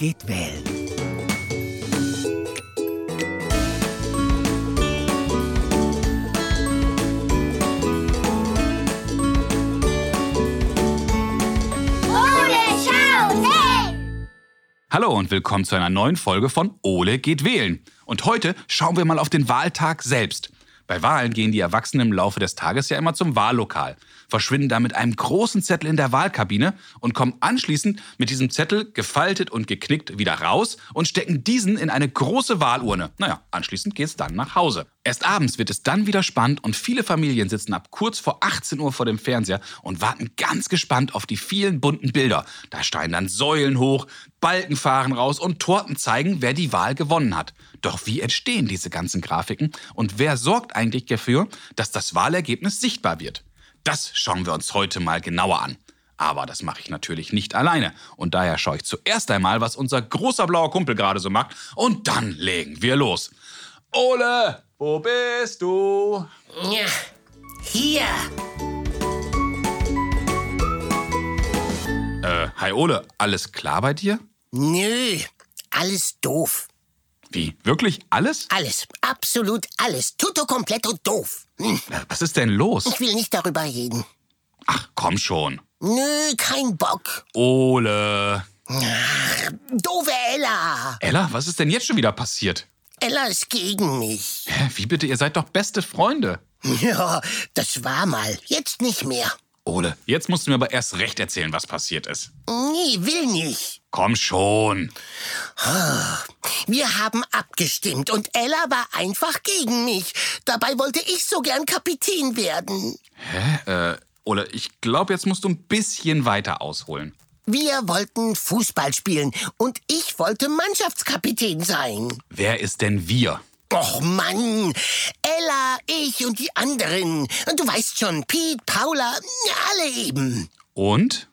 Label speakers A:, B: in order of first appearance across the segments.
A: geht wählen.
B: Ole, schau, hey!
C: Hallo und willkommen zu einer neuen Folge von Ole geht wählen. Und heute schauen wir mal auf den Wahltag selbst. Bei Wahlen gehen die Erwachsenen im Laufe des Tages ja immer zum Wahllokal, verschwinden da mit einem großen Zettel in der Wahlkabine und kommen anschließend mit diesem Zettel gefaltet und geknickt wieder raus und stecken diesen in eine große Wahlurne. Naja, anschließend geht's dann nach Hause. Erst abends wird es dann wieder spannend und viele Familien sitzen ab kurz vor 18 Uhr vor dem Fernseher und warten ganz gespannt auf die vielen bunten Bilder. Da steigen dann Säulen hoch, Balken fahren raus und Torten zeigen, wer die Wahl gewonnen hat. Doch wie entstehen diese ganzen Grafiken und wer sorgt eigentlich dafür, dass das Wahlergebnis sichtbar wird? Das schauen wir uns heute mal genauer an. Aber das mache ich natürlich nicht alleine. Und daher schaue ich zuerst einmal, was unser großer blauer Kumpel gerade so macht. Und dann legen wir los. Ole, wo bist du?
A: Ja, hier.
C: Äh, hi Ole, alles klar bei dir?
A: Nö, alles doof.
C: Wie, wirklich alles?
A: Alles, absolut alles. Tutto completo doof. Hm,
C: Äh, Was ist denn los?
A: Ich will nicht darüber reden.
C: Ach, komm schon.
A: Nö, kein Bock.
C: Ole.
A: Doofe Ella.
C: Ella, was ist denn jetzt schon wieder passiert?
A: Ella ist gegen mich.
C: Hä, wie bitte, ihr seid doch beste Freunde.
A: Ja, das war mal. Jetzt nicht mehr.
C: Ole, jetzt musst du mir aber erst recht erzählen, was passiert ist.
A: Nee, will nicht.
C: Komm schon.
A: Wir haben abgestimmt und Ella war einfach gegen mich. Dabei wollte ich so gern Kapitän werden.
C: Äh, Ole, ich glaube, jetzt musst du ein bisschen weiter ausholen.
A: Wir wollten Fußball spielen und ich wollte Mannschaftskapitän sein.
C: Wer ist denn wir?
A: Och Mann, Ella, ich und die anderen. Du weißt schon, Pete, Paula, alle eben.
C: Und?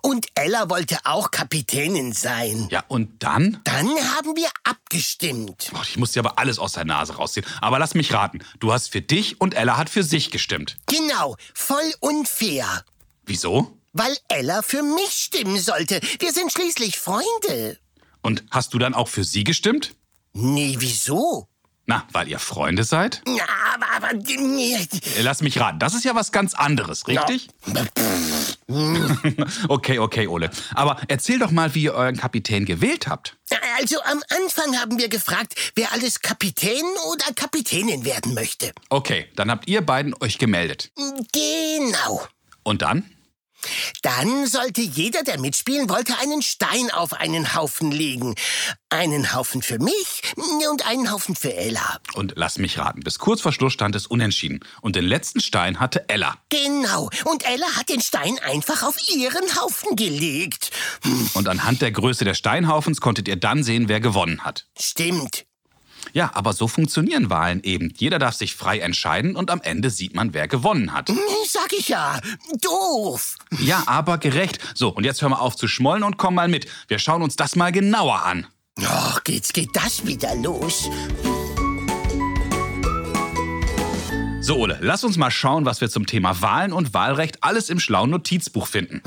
A: Und Ella wollte auch Kapitänin sein.
C: Ja, und dann?
A: Dann haben wir abgestimmt.
C: Boah, ich muss dir aber alles aus der Nase rausziehen. Aber lass mich raten. Du hast für dich und Ella hat für sich gestimmt.
A: Genau, voll unfair.
C: Wieso?
A: Weil Ella für mich stimmen sollte. Wir sind schließlich Freunde.
C: Und hast du dann auch für sie gestimmt?
A: Nee, wieso?
C: Na, weil ihr Freunde seid?
A: Na, aber, aber nee.
C: Äh, Lass mich raten. Das ist ja was ganz anderes, richtig? okay, okay, Ole. Aber erzähl doch mal, wie ihr euren Kapitän gewählt habt.
A: Also am Anfang haben wir gefragt, wer alles Kapitän oder Kapitänin werden möchte.
C: Okay, dann habt ihr beiden euch gemeldet.
A: Genau.
C: Und dann?
A: Dann sollte jeder, der mitspielen wollte, einen Stein auf einen Haufen legen. Einen Haufen für mich und einen Haufen für Ella.
C: Und lass mich raten, bis kurz vor Schluss stand es unentschieden. Und den letzten Stein hatte Ella.
A: Genau. Und Ella hat den Stein einfach auf ihren Haufen gelegt. Hm,
C: Und anhand der Größe des Steinhaufens konntet ihr dann sehen, wer gewonnen hat.
A: Stimmt.
C: Ja, aber so funktionieren Wahlen eben. Jeder darf sich frei entscheiden und am Ende sieht man, wer gewonnen hat.
A: Hm, Sag ich ja. Doof.
C: Ja, aber gerecht. So, und jetzt hör mal auf zu schmollen und komm mal mit. Wir schauen uns das mal genauer an.
A: Ach, geht's, geht das wieder los?
C: So, Ole, lass uns mal schauen, was wir zum Thema Wahlen und Wahlrecht alles im schlauen Notizbuch finden.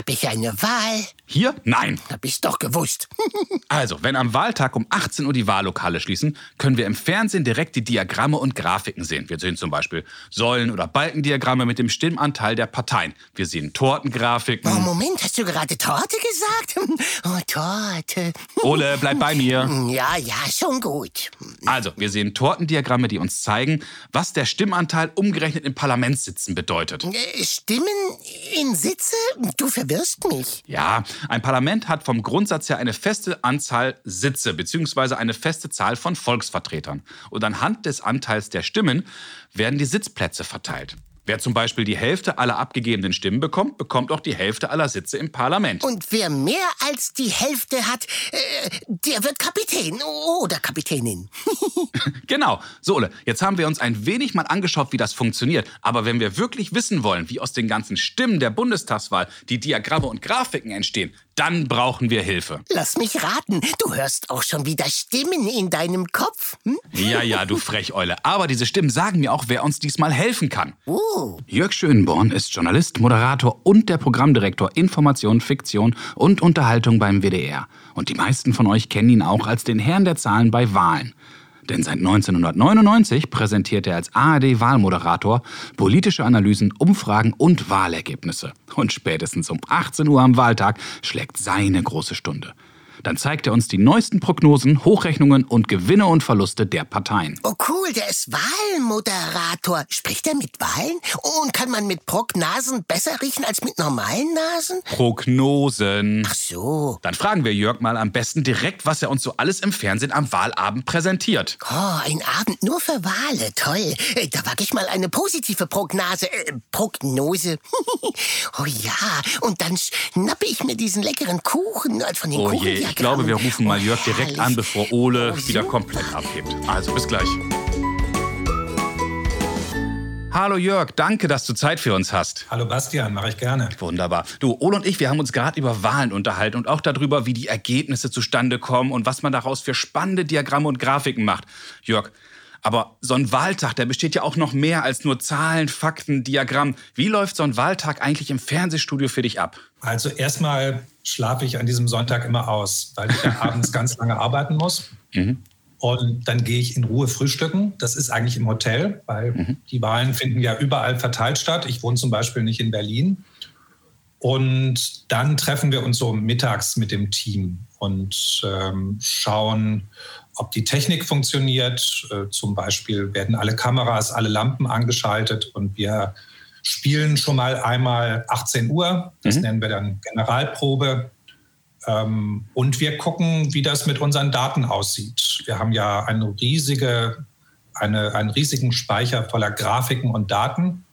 A: Hab ich eine Wahl?
C: Hier? Nein.
A: Hab ich's doch gewusst.
C: Also, wenn am Wahltag um 18 Uhr die Wahllokale schließen, können wir im Fernsehen direkt die Diagramme und Grafiken sehen. Wir sehen zum Beispiel Säulen- oder Balkendiagramme mit dem Stimmanteil der Parteien. Wir sehen Tortengrafiken.
A: Oh, Moment, hast du gerade Torte gesagt? Oh, Torte.
C: Ole, bleib bei mir.
A: Ja, ja, schon gut.
C: Also, wir sehen Tortendiagramme, die uns zeigen, was der Stimmanteil umgerechnet in Parlamentssitzen bedeutet.
A: Äh, Stimmen in Sitze? Du verwirrst mich.
C: Ja, ein Parlament hat vom Grundsatz her eine feste Anzahl Sitze bzw. eine feste Zahl von Volksvertretern. Und anhand des Anteils der Stimmen werden die Sitzplätze verteilt. Wer zum Beispiel die Hälfte aller abgegebenen Stimmen bekommt, bekommt auch die Hälfte aller Sitze im Parlament.
A: Und wer mehr als die Hälfte hat, äh, der wird Kapitän oder Kapitänin.
C: Genau. So, Ole, jetzt haben wir uns ein wenig mal angeschaut, wie das funktioniert. Aber wenn wir wirklich wissen wollen, wie aus den ganzen Stimmen der Bundestagswahl die Diagramme und Grafiken entstehen, dann brauchen wir Hilfe.
A: Lass mich raten, du hörst auch schon wieder Stimmen in deinem Kopf. Hm?
C: Ja, ja, du Frecheule. Aber diese Stimmen sagen mir auch, wer uns diesmal helfen kann.
A: Oh.
C: Jörg Schönborn ist Journalist, Moderator und der Programmdirektor Information, Fiktion und Unterhaltung beim WDR. Und die meisten von euch kennen ihn auch als den Herrn der Zahlen bei Wahlen. Denn seit 1999 präsentiert er als ARD-Wahlmoderator politische Analysen, Umfragen und Wahlergebnisse. Und spätestens um 18 Uhr am Wahltag schlägt seine große Stunde. Dann zeigt er uns die neuesten Prognosen, Hochrechnungen und Gewinne und Verluste der Parteien.
A: Oh cool, der ist Wahlmoderator. Spricht er mit Wahlen? Und kann man mit Prognasen besser riechen als mit normalen Nasen?
C: Prognosen.
A: Ach so.
C: Dann fragen wir Jörg mal am besten direkt, was er uns so alles im Fernsehen am Wahlabend präsentiert.
A: Oh, ein Abend nur für Wale. Toll. Äh, Da wage ich mal eine positive Prognose. Äh, Prognose. oh ja. Und dann schnappe ich mir diesen leckeren Kuchen äh, von den
C: Oh je,
A: Kuchendiagrammen.
C: Ich glaube, wir rufen mal Jörg direkt an, bevor Ole wieder komplett abhebt. Also bis gleich. Hallo Jörg, danke, dass du Zeit für uns hast.
D: Hallo Bastian, mache ich gerne.
C: Wunderbar. Du, Ole und ich, wir haben uns gerade über Wahlen unterhalten und auch darüber, wie die Ergebnisse zustande kommen und was man daraus für spannende Diagramme und Grafiken macht. Jörg, aber so ein Wahltag, der besteht ja auch noch mehr als nur Zahlen, Fakten, Diagramm. Wie läuft so ein Wahltag eigentlich im Fernsehstudio für dich ab?
D: Also erstmal schlafe ich an diesem Sonntag immer aus, weil ich ja abends ganz lange arbeiten muss. Und dann gehe ich in Ruhe frühstücken. Das ist eigentlich im Hotel, weil die Wahlen finden ja überall verteilt statt. Ich wohne zum Beispiel nicht in Berlin. Und dann treffen wir uns so mittags mit dem Team und ähm, schauen, ob die Technik funktioniert. Äh, zum Beispiel werden alle Kameras, alle Lampen angeschaltet und wir spielen schon mal einmal 18 Uhr. Das
C: Mhm.
D: nennen wir dann Generalprobe. Ähm, und wir gucken, wie das mit unseren Daten aussieht. Wir haben ja eine riesige, eine, einen riesigen Speicher voller Grafiken und Daten.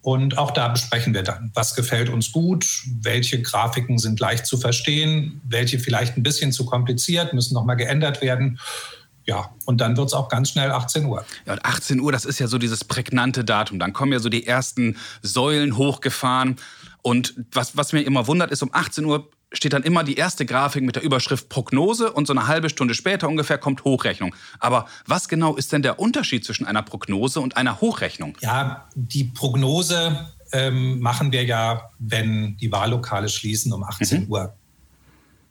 D: Und auch da besprechen wir dann, was gefällt uns gut, welche Grafiken sind leicht zu verstehen, welche vielleicht ein bisschen zu kompliziert, müssen nochmal geändert werden. Ja, und dann wird es auch ganz schnell 18 Uhr.
C: Ja, und 18 Uhr, das ist ja so dieses prägnante Datum. Dann kommen ja so die ersten Säulen hochgefahren. Und was, was mir immer wundert, ist, um 18 Uhr steht dann immer die erste Grafik mit der Überschrift Prognose und so eine halbe Stunde später ungefähr kommt Hochrechnung. Aber was genau ist denn der Unterschied zwischen einer Prognose und einer Hochrechnung?
D: Ja, die Prognose ähm, machen wir ja, wenn die Wahllokale schließen um 18 Uhr.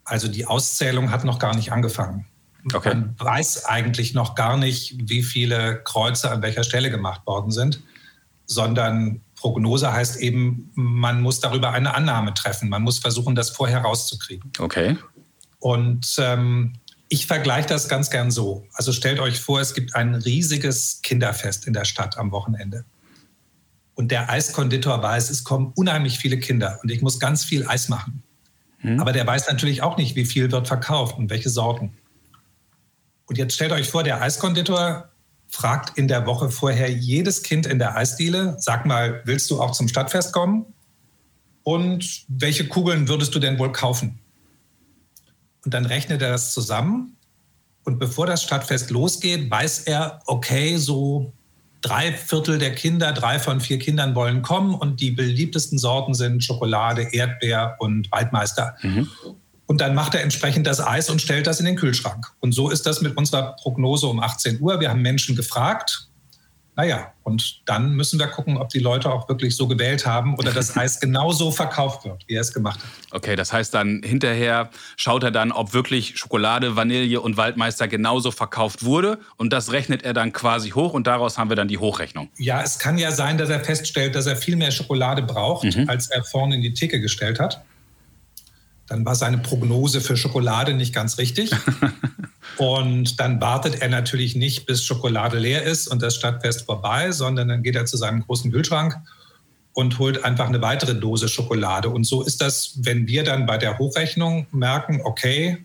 D: Also die Auszählung hat noch gar nicht angefangen.
C: Okay.
D: Man weiß eigentlich noch gar nicht, wie viele Kreuze an welcher Stelle gemacht worden sind, sondern Prognose heißt eben, man muss darüber eine Annahme treffen. Man muss versuchen, das vorher rauszukriegen.
C: Okay.
D: Und ähm, ich vergleiche das ganz gern so. Also stellt euch vor, es gibt ein riesiges Kinderfest in der Stadt am Wochenende. Und der Eiskonditor weiß, es kommen unheimlich viele Kinder und ich muss ganz viel Eis machen. Aber der weiß natürlich auch nicht, wie viel wird verkauft und welche Sorten. Und jetzt stellt euch vor, der Eiskonditor fragt in der Woche vorher jedes Kind in der Eisdiele, sag mal, willst du auch zum Stadtfest kommen? Und welche Kugeln würdest du denn wohl kaufen? Und dann rechnet er das zusammen. Und bevor das Stadtfest losgeht, weiß er, okay, so drei Viertel der Kinder, drei von vier Kindern wollen kommen. Und die beliebtesten Sorten sind Schokolade, Erdbeer und Waldmeister. Und dann macht er entsprechend das Eis und stellt das in den Kühlschrank. Und so ist das mit unserer Prognose um 18 Uhr. Wir haben Menschen gefragt. Naja, und dann müssen wir gucken, ob die Leute auch wirklich so gewählt haben oder das Eis genauso verkauft wird, wie er es gemacht hat.
C: Okay, das heißt dann hinterher schaut er dann, ob wirklich Schokolade, Vanille und Waldmeister genauso verkauft wurde und das rechnet er dann quasi hoch und daraus haben wir dann die Hochrechnung.
D: Ja, es kann ja sein, dass er feststellt, dass er viel mehr Schokolade braucht, als er vorne in die Theke gestellt hat. Dann war seine Prognose für Schokolade nicht ganz richtig. und dann wartet er natürlich nicht, bis Schokolade leer ist und das Stadtfest vorbei, sondern dann geht er zu seinem großen Kühlschrank und holt einfach eine weitere Dose Schokolade. Und so ist das, wenn wir dann bei der Hochrechnung merken, okay,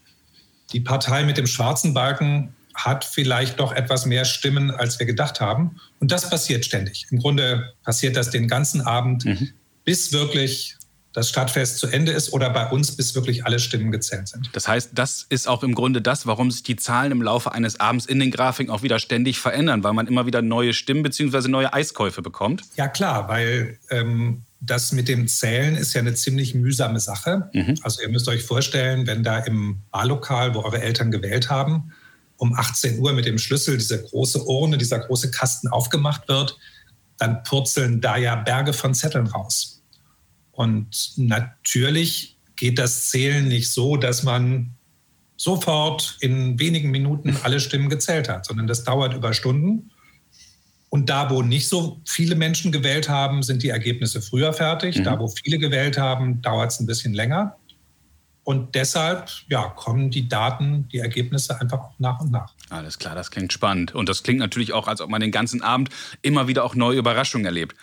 D: die Partei mit dem schwarzen Balken hat vielleicht doch etwas mehr Stimmen, als wir gedacht haben. Und das passiert ständig. Im Grunde passiert das den ganzen Abend, bis wirklich das Stadtfest zu Ende ist oder bei uns, bis wirklich alle Stimmen gezählt sind.
C: Das heißt, das ist auch im Grunde das, warum sich die Zahlen im Laufe eines Abends in den Grafiken auch wieder ständig verändern, weil man immer wieder neue Stimmen bzw. neue Eiskäufe bekommt.
D: Ja klar, weil ähm, das mit dem Zählen ist ja eine ziemlich mühsame Sache. Mhm. Also ihr müsst euch vorstellen, wenn da im Wahllokal, wo eure Eltern gewählt haben, um 18 Uhr mit dem Schlüssel diese große Urne, dieser große Kasten aufgemacht wird, dann purzeln da ja Berge von Zetteln raus. Und natürlich geht das Zählen nicht so, dass man sofort in wenigen Minuten alle Stimmen gezählt hat, sondern das dauert über Stunden. Und da, wo nicht so viele Menschen gewählt haben, sind die Ergebnisse früher fertig. Mhm. Da, wo viele gewählt haben, dauert es ein bisschen länger. Und deshalb ja, kommen die Daten, die Ergebnisse einfach auch nach und nach.
C: Alles klar, das klingt spannend. Und das klingt natürlich auch, als ob man den ganzen Abend immer wieder auch neue Überraschungen erlebt.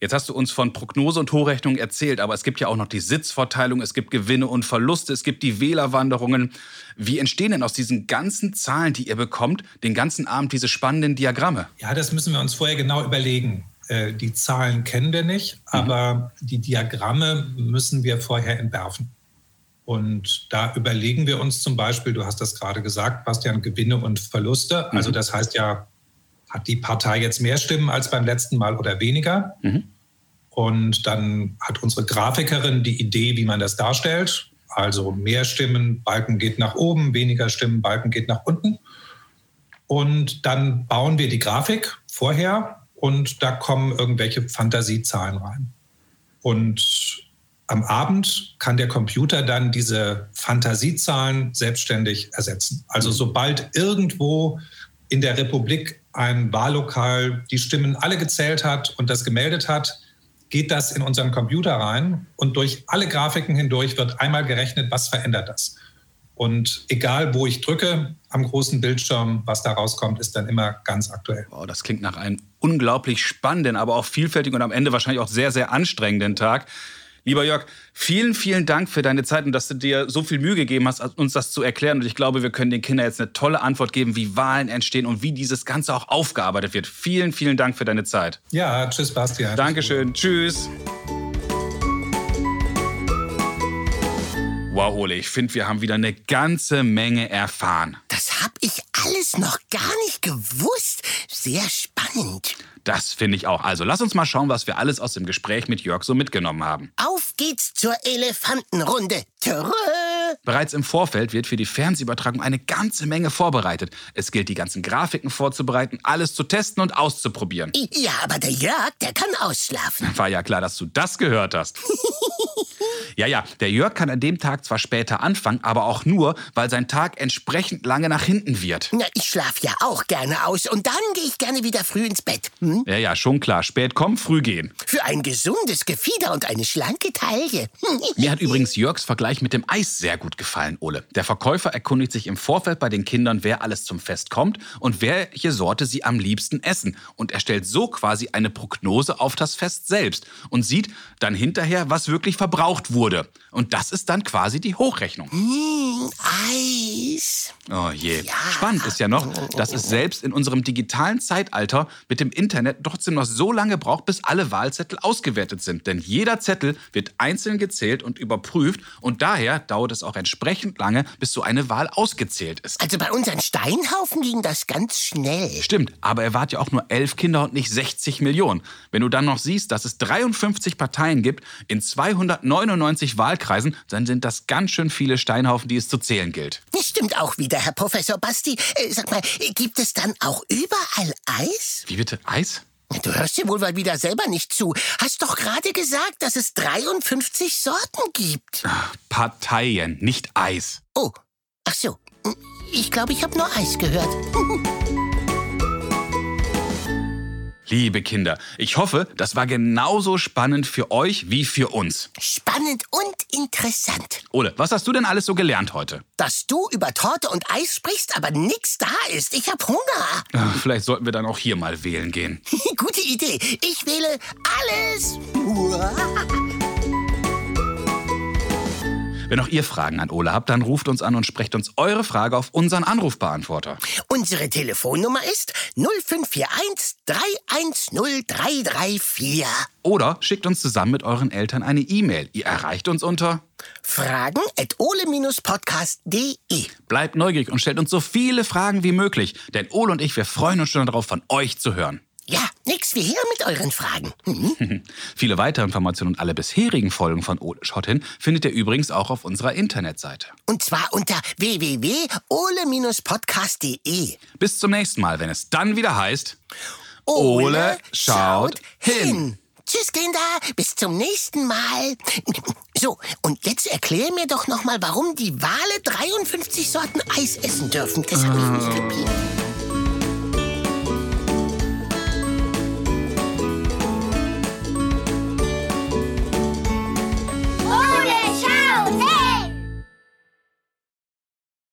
C: Jetzt hast du uns von Prognose und Hochrechnung erzählt, aber es gibt ja auch noch die Sitzverteilung, es gibt Gewinne und Verluste, es gibt die Wählerwanderungen. Wie entstehen denn aus diesen ganzen Zahlen, die ihr bekommt, den ganzen Abend diese spannenden Diagramme?
D: Ja, das müssen wir uns vorher genau überlegen. Äh, die Zahlen kennen wir nicht, mhm. aber die Diagramme müssen wir vorher entwerfen. Und da überlegen wir uns zum Beispiel, du hast das gerade gesagt, Bastian, Gewinne und Verluste. Also mhm. das heißt ja, hat die Partei jetzt mehr Stimmen als beim letzten Mal oder weniger? Mhm. Und dann hat unsere Grafikerin die Idee, wie man das darstellt. Also mehr Stimmen, Balken geht nach oben, weniger Stimmen, Balken geht nach unten. Und dann bauen wir die Grafik vorher und da kommen irgendwelche Fantasiezahlen rein. Und am Abend kann der Computer dann diese Fantasiezahlen selbstständig ersetzen. Also sobald irgendwo in der Republik ein Wahllokal die Stimmen alle gezählt hat und das gemeldet hat, geht das in unseren Computer rein und durch alle Grafiken hindurch wird einmal gerechnet, was verändert das. Und egal, wo ich drücke am großen Bildschirm, was da rauskommt, ist dann immer ganz aktuell.
C: Oh, das klingt nach einem unglaublich spannenden, aber auch vielfältigen und am Ende wahrscheinlich auch sehr, sehr anstrengenden Tag. Lieber Jörg, vielen, vielen Dank für deine Zeit und dass du dir so viel Mühe gegeben hast, uns das zu erklären. Und ich glaube, wir können den Kindern jetzt eine tolle Antwort geben, wie Wahlen entstehen und wie dieses Ganze auch aufgearbeitet wird. Vielen, vielen Dank für deine Zeit.
D: Ja, tschüss, Bastian.
C: Dankeschön. Tschüss. Wow, Ole, ich finde, wir haben wieder eine ganze Menge erfahren.
A: Das hab ich alles noch gar nicht gewusst. Sehr spannend.
C: Das finde ich auch. Also lass uns mal schauen, was wir alles aus dem Gespräch mit Jörg so mitgenommen haben.
A: Auf geht's zur Elefantenrunde. Törö!
C: Bereits im Vorfeld wird für die Fernsehübertragung eine ganze Menge vorbereitet. Es gilt, die ganzen Grafiken vorzubereiten, alles zu testen und auszuprobieren.
A: Ja, aber der Jörg, der kann ausschlafen.
C: War ja klar, dass du das gehört hast. Ja, ja, der Jörg kann an dem Tag zwar später anfangen, aber auch nur, weil sein Tag entsprechend lange nach hinten wird.
A: Na, ich schlafe ja auch gerne aus und dann gehe ich gerne wieder früh ins Bett. Hm?
C: Ja, ja, schon klar. Spät kommen, früh gehen.
A: Für ein gesundes Gefieder und eine schlanke Taille.
C: Mir hat übrigens Jörgs Vergleich mit dem Eis sehr gut gefallen, Ole. Der Verkäufer erkundigt sich im Vorfeld bei den Kindern, wer alles zum Fest kommt und welche Sorte sie am liebsten essen. Und er stellt so quasi eine Prognose auf das Fest selbst und sieht dann hinterher, was wirklich verbraucht wurde wurde. Und das ist dann quasi die Hochrechnung.
A: Eis.
C: Oh je. Ja. Spannend ist ja noch, dass es selbst in unserem digitalen Zeitalter mit dem Internet trotzdem noch so lange braucht, bis alle Wahlzettel ausgewertet sind. Denn jeder Zettel wird einzeln gezählt und überprüft und daher dauert es auch entsprechend lange, bis so eine Wahl ausgezählt ist.
A: Also bei unseren Steinhaufen ging das ganz schnell.
C: Stimmt, aber er wart ja auch nur elf Kinder und nicht 60 Millionen. Wenn du dann noch siehst, dass es 53 Parteien gibt in 299 Wahlkreisen, dann sind das ganz schön viele Steinhaufen, die es zu zählen gilt.
A: Stimmt auch wieder, Herr Professor Basti. Äh, sag mal, gibt es dann auch überall Eis?
C: Wie bitte? Eis?
A: Du hörst dir wohl mal wieder selber nicht zu. Hast doch gerade gesagt, dass es 53 Sorten gibt.
C: Parteien, nicht Eis.
A: Oh, ach so. Ich glaube, ich habe nur Eis gehört.
C: Liebe Kinder, ich hoffe, das war genauso spannend für euch wie für uns.
A: Spannend und interessant.
C: Ole, was hast du denn alles so gelernt heute?
A: Dass du über Torte und Eis sprichst, aber nichts da ist. Ich hab Hunger.
C: Ach, vielleicht sollten wir dann auch hier mal wählen gehen.
A: Gute Idee. Ich wähle alles.
C: Wenn auch ihr Fragen an Ole habt, dann ruft uns an und sprecht uns eure Frage auf unseren Anrufbeantworter.
A: Unsere Telefonnummer ist 0541 310 334.
C: Oder schickt uns zusammen mit euren Eltern eine E-Mail. Ihr erreicht uns unter
A: fragen at ole-podcast.de.
C: Bleibt neugierig und stellt uns so viele Fragen wie möglich, denn Ole und ich, wir freuen uns schon darauf, von euch zu hören.
A: Ja, nix wie her mit euren Fragen. Mhm.
C: Viele weitere Informationen und alle bisherigen Folgen von Ole Schaut hin findet ihr übrigens auch auf unserer Internetseite.
A: Und zwar unter www.ole-podcast.de.
C: Bis zum nächsten Mal, wenn es dann wieder heißt
A: Ole schaut hin. Tschüss, Kinder. Bis zum nächsten Mal. So, und jetzt erklär mir doch noch mal, warum die Wale 53 Sorten Eis essen dürfen. Das habe ich nicht kapiert.